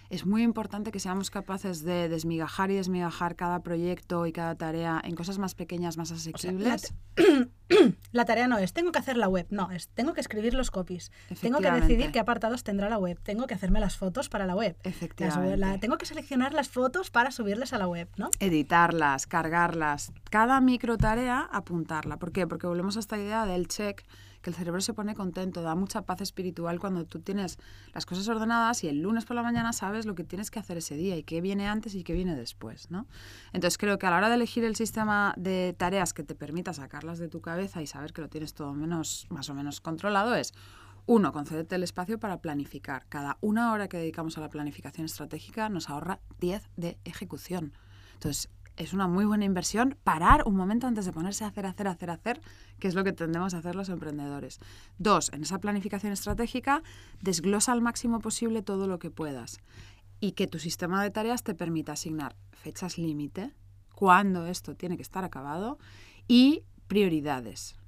es muy importante que seamos capaces de desmigajar y desmigajar cada proyecto y cada tarea en cosas más pequeñas, más asequibles. La tarea no es, tengo que hacer la web, no, es, tengo que escribir los copies, tengo que decidir qué apartados tendrá la web, tengo que hacerme las fotos para la web, las- Efectivamente. la- tengo que seleccionar las fotos para subirlas a la web, ¿no? editarlas, cargarlas, cada micro tarea apuntarla. ¿Por qué? Porque volvemos a esta idea del check, que el cerebro se pone contento, da mucha paz espiritual cuando tú tienes las cosas ordenadas y el lunes por la mañana sabes lo que tienes que hacer ese día y qué viene antes y qué viene después, ¿no? Entonces creo que a la hora de elegir el sistema de tareas que te permita sacarlas de tu cabeza y saber que lo tienes todo menos, más o menos controlado es uno, concédete el espacio para planificar. Cada una hora que dedicamos a la planificación estratégica nos ahorra 10 de ejecución. Entonces, es una muy buena inversión parar un momento antes de ponerse a hacer, hacer, hacer, hacer, que es lo que tendemos a hacer los emprendedores. Dos, en esa planificación estratégica, desglosa al máximo posible todo lo que puedas y que tu sistema de tareas te permita asignar fechas límite, cuándo esto tiene que estar acabado y prioridades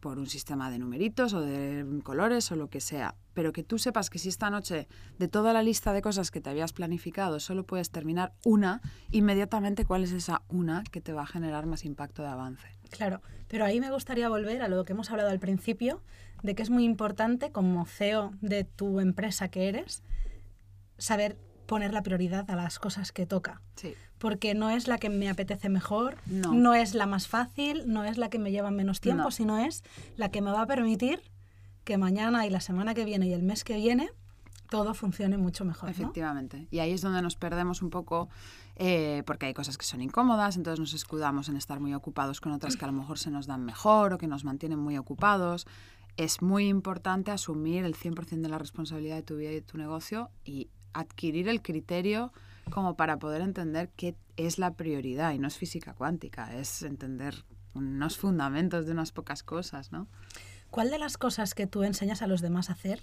por un sistema de numeritos o de colores o lo que sea. pero que tú sepas que si esta noche de toda la lista de cosas que te habías planificado solo puedes terminar una, inmediatamente cuál es esa una que te va a generar más impacto de avance. Claro, pero ahí me gustaría volver a lo que hemos hablado al principio, de que es muy importante como CEO de tu empresa que eres, saber poner la prioridad a las cosas que toca. Sí. Porque no es la que me apetece mejor, No. es la más fácil, no es la que me lleva menos tiempo, No. sino es la que me va a permitir que mañana y la semana que viene y el mes que viene todo funcione mucho mejor. ¿no? Efectivamente. Y ahí es donde nos perdemos un poco, eh, porque hay cosas que son incómodas, entonces nos escudamos en estar muy ocupados con otras que a lo mejor se nos dan mejor o que nos mantienen muy ocupados. Es muy importante asumir el 100% de la responsabilidad de tu vida y de tu negocio y adquirir el criterio como para poder entender qué es la prioridad. Y no es física cuántica, es entender unos fundamentos de unas pocas cosas, ¿no? ¿Cuál de las cosas que tú enseñas a los demás a hacer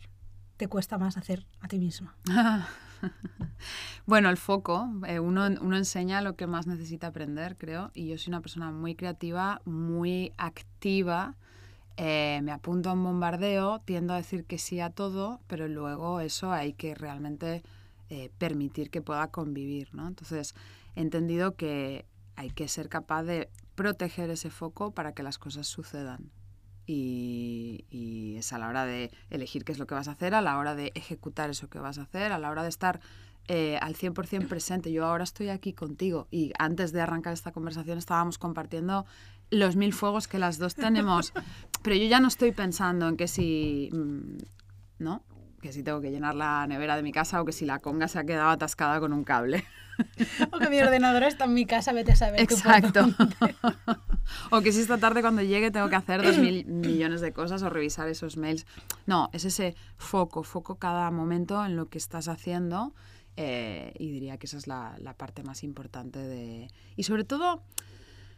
te cuesta más hacer a ti misma? bueno, el foco. eh, uno, uno enseña lo que más necesita aprender, creo. Y yo soy una persona muy creativa, muy activa. eh, me apunto a un bombardeo, tiendo a decir que sí a todo, pero luego eso hay que realmente eh, permitir que pueda convivir, ¿no? Entonces, he entendido que hay que ser capaz de proteger ese foco para que las cosas sucedan. Y, y es a la hora de elegir qué es lo que vas a hacer, a la hora de ejecutar eso que vas a hacer, a la hora de estar eh, al 100% presente. Yo ahora estoy aquí contigo y antes de arrancar esta conversación estábamos compartiendo los mil fuegos que las dos tenemos, pero yo ya no estoy pensando en que si, mm, ¿no? Que si tengo que llenar la nevera de mi casa o que si la conga se ha quedado atascada con un cable. O que mi ordenador está en mi casa, vete a saber. Exacto. o que si esta tarde cuando llegue tengo que hacer dos mil millones de cosas o revisar esos mails. No, es ese foco, foco cada momento en lo que estás haciendo. eh, y diría que esa es la, la parte más importante de... Y sobre todo,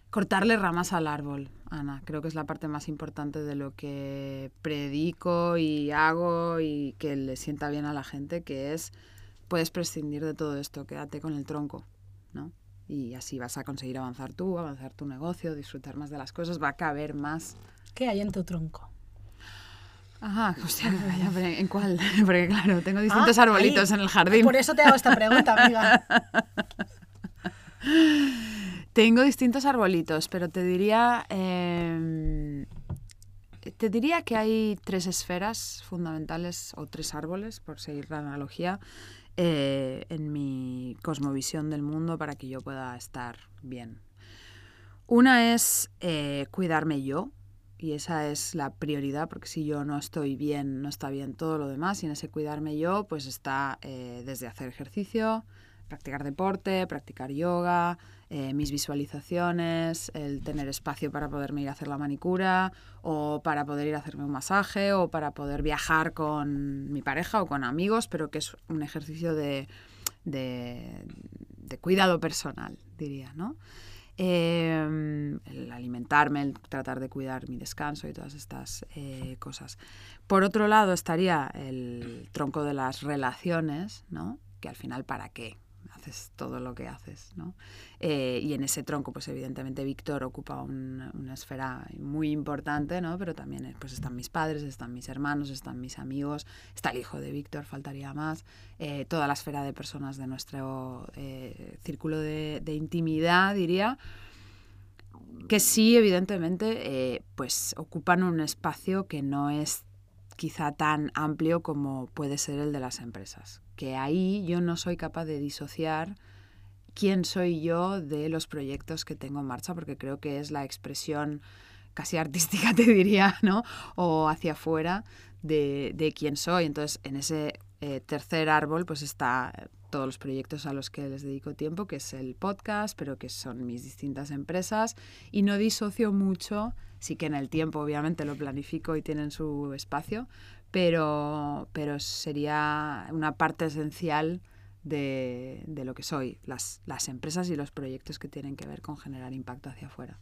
cortarle ramas al árbol, Ana. Creo que es la parte más importante de lo que predico y hago y que le sienta bien a la gente, que es, puedes prescindir de todo esto, quédate con el tronco, ¿no? Y así vas a conseguir avanzar tú, avanzar tu negocio, disfrutar más de las cosas, va a caber más. ¿Qué hay en tu tronco? Ajá, hostia, pero ¿en cuál? Porque claro, tengo distintos Ah, arbolitos ahí. en el jardín. Por eso te hago esta pregunta, amiga. Tengo distintos arbolitos, pero te diría, eh, te diría que hay tres esferas fundamentales o tres árboles, por seguir la analogía, eh, en mi cosmovisión del mundo para que yo pueda estar bien. Una es eh, cuidarme yo, y esa es la prioridad, porque si yo no estoy bien, no está bien todo lo demás, y en ese cuidarme yo, pues está eh, desde hacer ejercicio, practicar deporte, practicar yoga, eh, mis visualizaciones, el tener espacio para poderme ir a hacer la manicura, o para poder ir a hacerme un masaje, o para poder viajar con mi pareja o con amigos, pero que es un ejercicio de, de, cuidado personal, diría, ¿no? Eh, el alimentarme, el tratar de cuidar mi descanso y todas estas eh, cosas. Por otro lado estaría el tronco de las relaciones, ¿no? Que al final, ¿para qué? Haces todo lo que haces, ¿no? Eh, y en ese tronco, pues evidentemente Víctor ocupa un- una esfera muy importante, ¿no? Pero también eh, pues están mis padres, están mis hermanos, están mis amigos, está el hijo de Víctor, faltaría más, eh, toda la esfera de personas de nuestro eh, círculo de, de intimidad, diría, que sí, evidentemente, eh, pues ocupan un espacio que no es quizá tan amplio como puede ser el de las empresas. Que ahí yo no soy capaz de disociar quién soy yo de los proyectos que tengo en marcha, porque creo que es la expresión casi artística, te diría, ¿no? O hacia afuera de, de quién soy. Entonces, en ese eh, tercer árbol, pues está todos los proyectos a los que les dedico tiempo, que es el podcast, pero que son mis distintas empresas, y no disocio mucho, sí que en el tiempo obviamente lo planifico y tienen su espacio, pero, pero sería una parte esencial de, de lo que soy, las, las empresas y los proyectos que tienen que ver con generar impacto hacia afuera.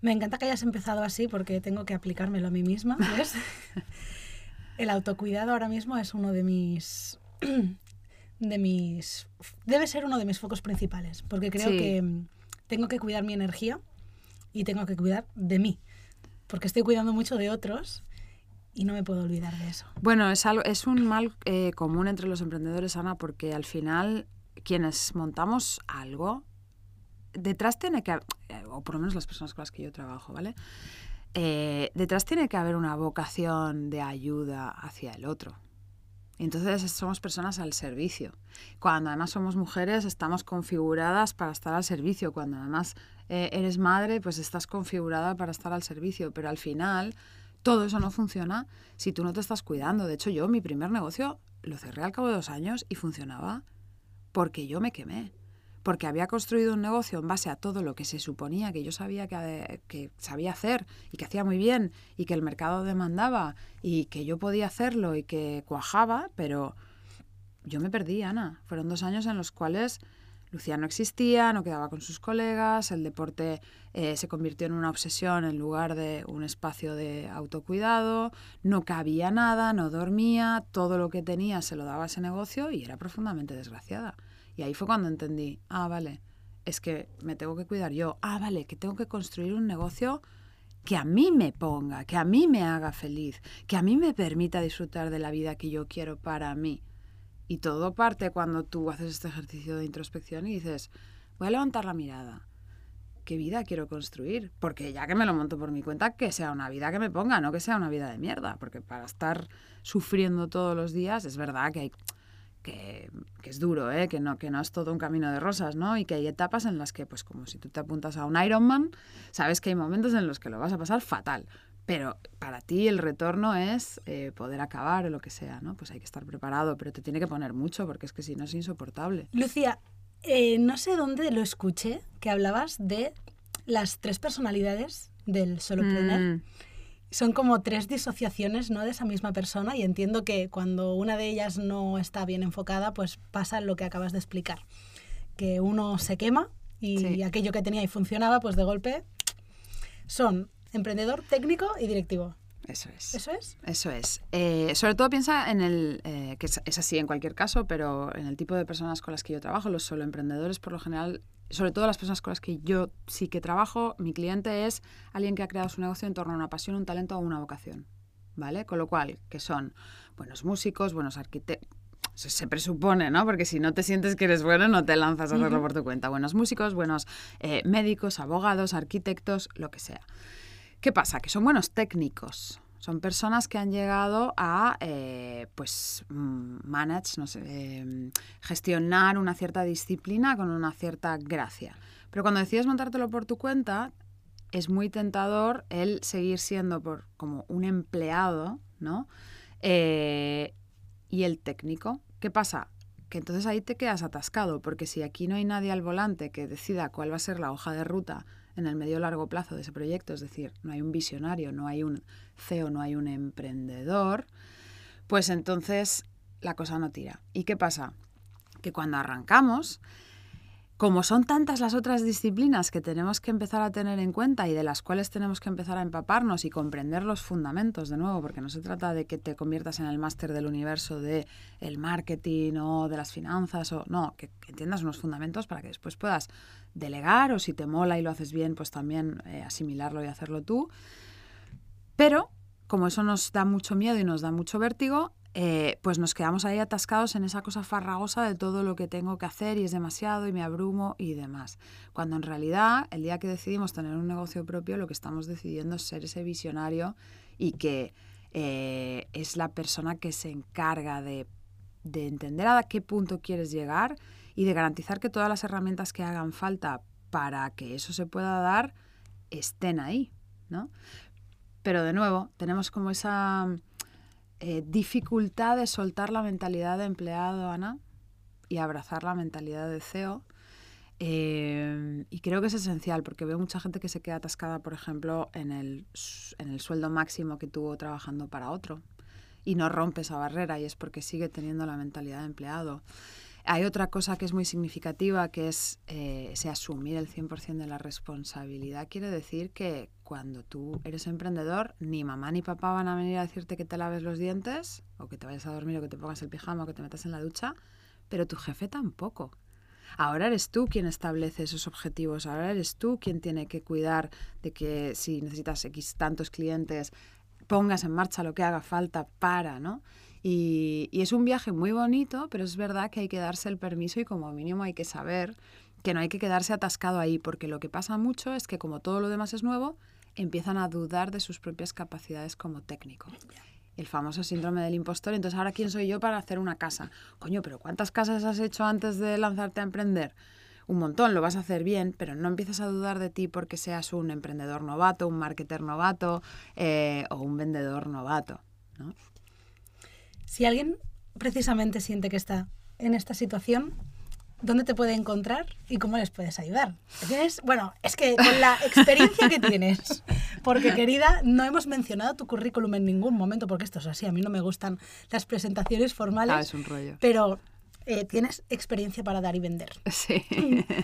Me encanta que hayas empezado así porque tengo que aplicármelo a mí misma, ¿ves? El autocuidado ahora mismo es uno de mis de mis debe ser uno de mis focos principales, porque creo Sí. que mm, tengo que cuidar mi energía y tengo que cuidar de mí, porque estoy cuidando mucho de otros y no me puedo olvidar de eso. Bueno, es, algo, es un mal eh, común entre los emprendedores, Ana, porque al final quienes montamos algo, detrás tiene que, eh, o por lo menos las personas con las que yo trabajo, ¿vale? Eh, detrás tiene que haber una vocación de ayuda hacia el otro. Entonces somos personas al servicio. Cuando además somos mujeres, estamos configuradas para estar al servicio. Cuando además eres madre, pues estás configurada para estar al servicio. Pero al final todo eso no funciona si tú no te estás cuidando. De hecho, yo mi primer negocio lo cerré al cabo de dos años y funcionaba porque yo me quemé. Porque había construido un negocio en base a todo lo que se suponía que yo sabía que, que sabía hacer y que hacía muy bien y que el mercado demandaba y que yo podía hacerlo y que cuajaba, pero yo me perdí, Ana. Fueron dos años en los cuales Lucía no existía, no quedaba con sus colegas, el deporte eh, se convirtió en una obsesión en lugar de un espacio de autocuidado, no cabía nada, no dormía, todo lo que tenía se lo daba a ese negocio y era profundamente desgraciada. Y ahí fue cuando entendí, ah, vale, es que me tengo que cuidar yo, ah, vale, que tengo que construir un negocio que a mí me ponga, que a mí me haga feliz, que a mí me permita disfrutar de la vida que yo quiero para mí. Y todo parte cuando tú haces este ejercicio de introspección y dices, voy a levantar la mirada. ¿Qué vida quiero construir? Porque ya que me lo monto por mi cuenta, que sea una vida que me ponga, no que sea una vida de mierda. Porque para estar sufriendo todos los días, es verdad que hay que, que, es duro, ¿eh? que, no, que no es todo un camino de rosas, ¿no? Y que hay etapas en las que, pues como si tú te apuntas a un Ironman, sabes que hay momentos en los que lo vas a pasar fatal. Pero para ti el retorno es eh, poder acabar o lo que sea, ¿no? Pues hay que estar preparado, pero te tiene que poner mucho porque es que si no es insoportable. Lucía, eh, no sé dónde lo escuché, que hablabas de las tres personalidades del solopreneur. Mm. Son como tres disociaciones ¿no? de esa misma persona y entiendo que cuando una de ellas no está bien enfocada, pues pasa lo que acabas de explicar. Que uno se quema y aquello que tenía y funcionaba, pues de golpe son Emprendedor, técnico y directivo. Eso es. ¿Eso es? Eso es. Eh, sobre todo piensa en el, eh, que es, así en cualquier caso, pero en el tipo de personas con las que yo trabajo, los solo emprendedores por lo general, sobre todo las personas con las que yo sí que trabajo, mi cliente es alguien que ha creado su negocio en torno a una pasión, un talento o una vocación. ¿Vale? Con lo cual, que son buenos músicos, buenos arquitectos, se, presupone, ¿no? Porque si no te sientes que eres bueno, no te lanzas a hacerlo por tu cuenta. Buenos músicos, buenos eh, médicos, abogados, arquitectos, lo que sea. ¿Qué pasa? Que son buenos técnicos. Son personas que han llegado a eh, pues mm, manage, no sé, em, gestionar una cierta disciplina con una cierta gracia. Pero cuando decides montártelo por tu cuenta, es muy tentador el seguir siendo por, como un empleado, ¿no? Eh, y el técnico. ¿Qué pasa? Que entonces ahí te quedas atascado, porque si aquí no hay nadie al volante que decida cuál va a ser la hoja de ruta en el medio largo plazo de ese proyecto, es decir, no hay un visionario, no hay un CEO, no hay un emprendedor, pues entonces la cosa no tira. ¿Y qué pasa? Que cuando arrancamos, como son tantas las otras disciplinas que tenemos que empezar a tener en cuenta y de las cuales tenemos que empezar a empaparnos y comprender los fundamentos de nuevo, porque no se trata de que te conviertas en el máster del universo de el marketing o de las finanzas o no, que, entiendas unos fundamentos para que después puedas delegar o si te mola y lo haces bien, pues también eh, asimilarlo y hacerlo tú. Pero como eso nos da mucho miedo y nos da mucho vértigo, eh, pues nos quedamos ahí atascados en esa cosa farragosa de todo lo que tengo que hacer y es demasiado y me abrumo y demás. Cuando en realidad el día que decidimos tener un negocio propio, lo que estamos decidiendo es ser ese visionario y que eh, es la persona que se encarga de, de entender a qué punto quieres llegar y de garantizar que todas las herramientas que hagan falta para que eso se pueda dar estén ahí, ¿no? Pero de nuevo, tenemos como esa eh, dificultad de soltar la mentalidad de empleado, Ana, y abrazar la mentalidad de CEO. Eh, y creo que es esencial porque veo mucha gente que se queda atascada, por ejemplo, en el, en el sueldo máximo que tuvo trabajando para otro y no rompe esa barrera y es porque sigue teniendo la mentalidad de empleado. Hay otra cosa que es muy significativa, que es eh, ese asumir el 100% de la responsabilidad. Quiere decir que cuando tú eres emprendedor, ni mamá ni papá van a venir a decirte que te laves los dientes, o que te vayas a dormir, o que te pongas el pijama, o que te metas en la ducha, pero tu jefe tampoco. Ahora eres tú quien establece esos objetivos, ahora eres tú quien tiene que cuidar de que si necesitas X tantos clientes, pongas en marcha lo que haga falta para, ¿no? Y, y es un viaje muy bonito, pero es verdad que hay que darse el permiso y como mínimo hay que saber que no hay que quedarse atascado ahí, porque lo que pasa mucho es que como todo lo demás es nuevo, empiezan a dudar de sus propias capacidades como técnico. El famoso síndrome del impostor. Entonces, ¿ahora quién soy yo para hacer una casa? Coño, pero ¿cuántas casas has hecho antes de lanzarte a emprender? Un montón, lo vas a hacer bien, pero no empiezas a dudar de ti porque seas un emprendedor novato, un marketer novato eh, o un vendedor novato. ¿no? Si alguien precisamente siente que está en esta situación, ¿dónde te puede encontrar y cómo les puedes ayudar? ¿Tienes? Bueno, es que con la experiencia que tienes, porque querida, no hemos mencionado tu currículum en ningún momento, porque esto es así, a mí no me gustan las presentaciones formales. Ah, es un rollo. Pero eh, tienes experiencia para dar y vender. Sí.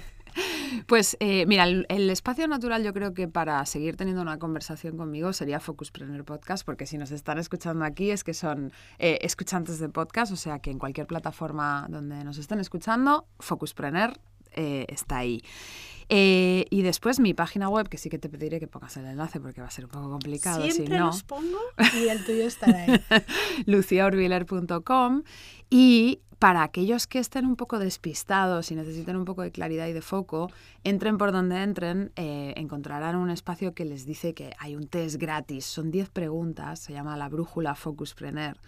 Pues eh, mira, el, el, espacio natural yo creo que para seguir teniendo una conversación conmigo sería Focuspreneur Podcast, porque si nos están escuchando aquí es que son eh, escuchantes de podcast, o sea que en cualquier plataforma donde nos estén escuchando, Focuspreneur eh, está ahí. Eh, y después mi página web, que sí que te pediré que pongas el enlace porque va a ser un poco complicado. Siempre si no. los pongo y el tuyo estará ahí. luciaorbiler.com y para aquellos que estén un poco despistados y necesiten un poco de claridad y de foco, entren por donde entren, eh, encontrarán un espacio que les dice que hay un test gratis. Son 10 preguntas, se llama la brújula Focuspreneur.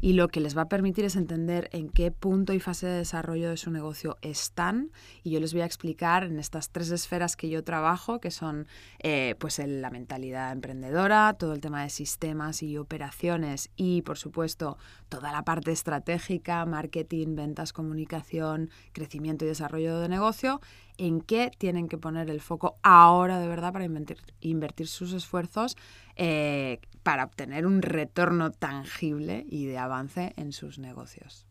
Y lo que les va a permitir es entender en qué punto y fase de desarrollo de su negocio están. Y yo les voy a explicar en estas tres esferas que yo trabajo, que son eh, pues el, la mentalidad emprendedora, todo el tema de sistemas y operaciones y, por supuesto, toda la parte estratégica, marketing ventas, comunicación, crecimiento y desarrollo de negocio, en qué tienen que poner el foco ahora de verdad para invertir, invertir sus esfuerzos eh, para obtener un retorno tangible y de avance en sus negocios.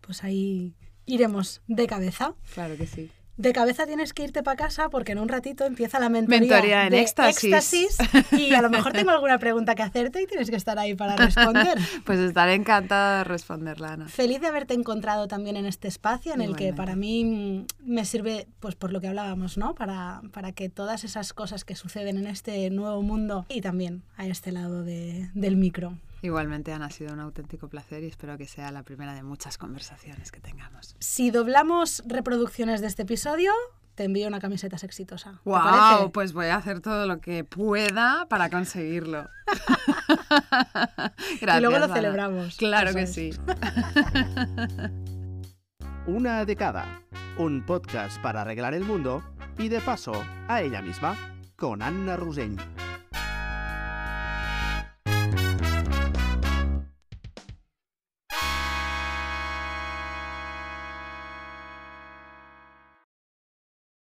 Pues ahí iremos de cabeza. Claro que sí. De cabeza tienes que irte para casa porque en un ratito empieza la mentoría, mentoría en de éxtasis. éxtasis. y a lo mejor tengo alguna pregunta que hacerte y tienes que estar ahí para responder. pues estaré encantada de responderla, Ana. Feliz de haberte encontrado también en este espacio en el que para mí me sirve, pues por lo que hablábamos, ¿no? Para, para que todas esas cosas que suceden en este nuevo mundo y también a este lado de, del micro. Igualmente, Ana, ha sido un auténtico placer y espero que sea la primera de muchas conversaciones que tengamos. Si doblamos reproducciones de este episodio, te envío una camiseta exitosa. ¿Te ¡Wow! Pues voy a hacer todo lo que pueda para conseguirlo. Gracias, y luego lo Ana. celebramos. Claro que es. sí. Una de cada. Un podcast para arreglar el mundo y de paso a ella misma, con Anna Rusell.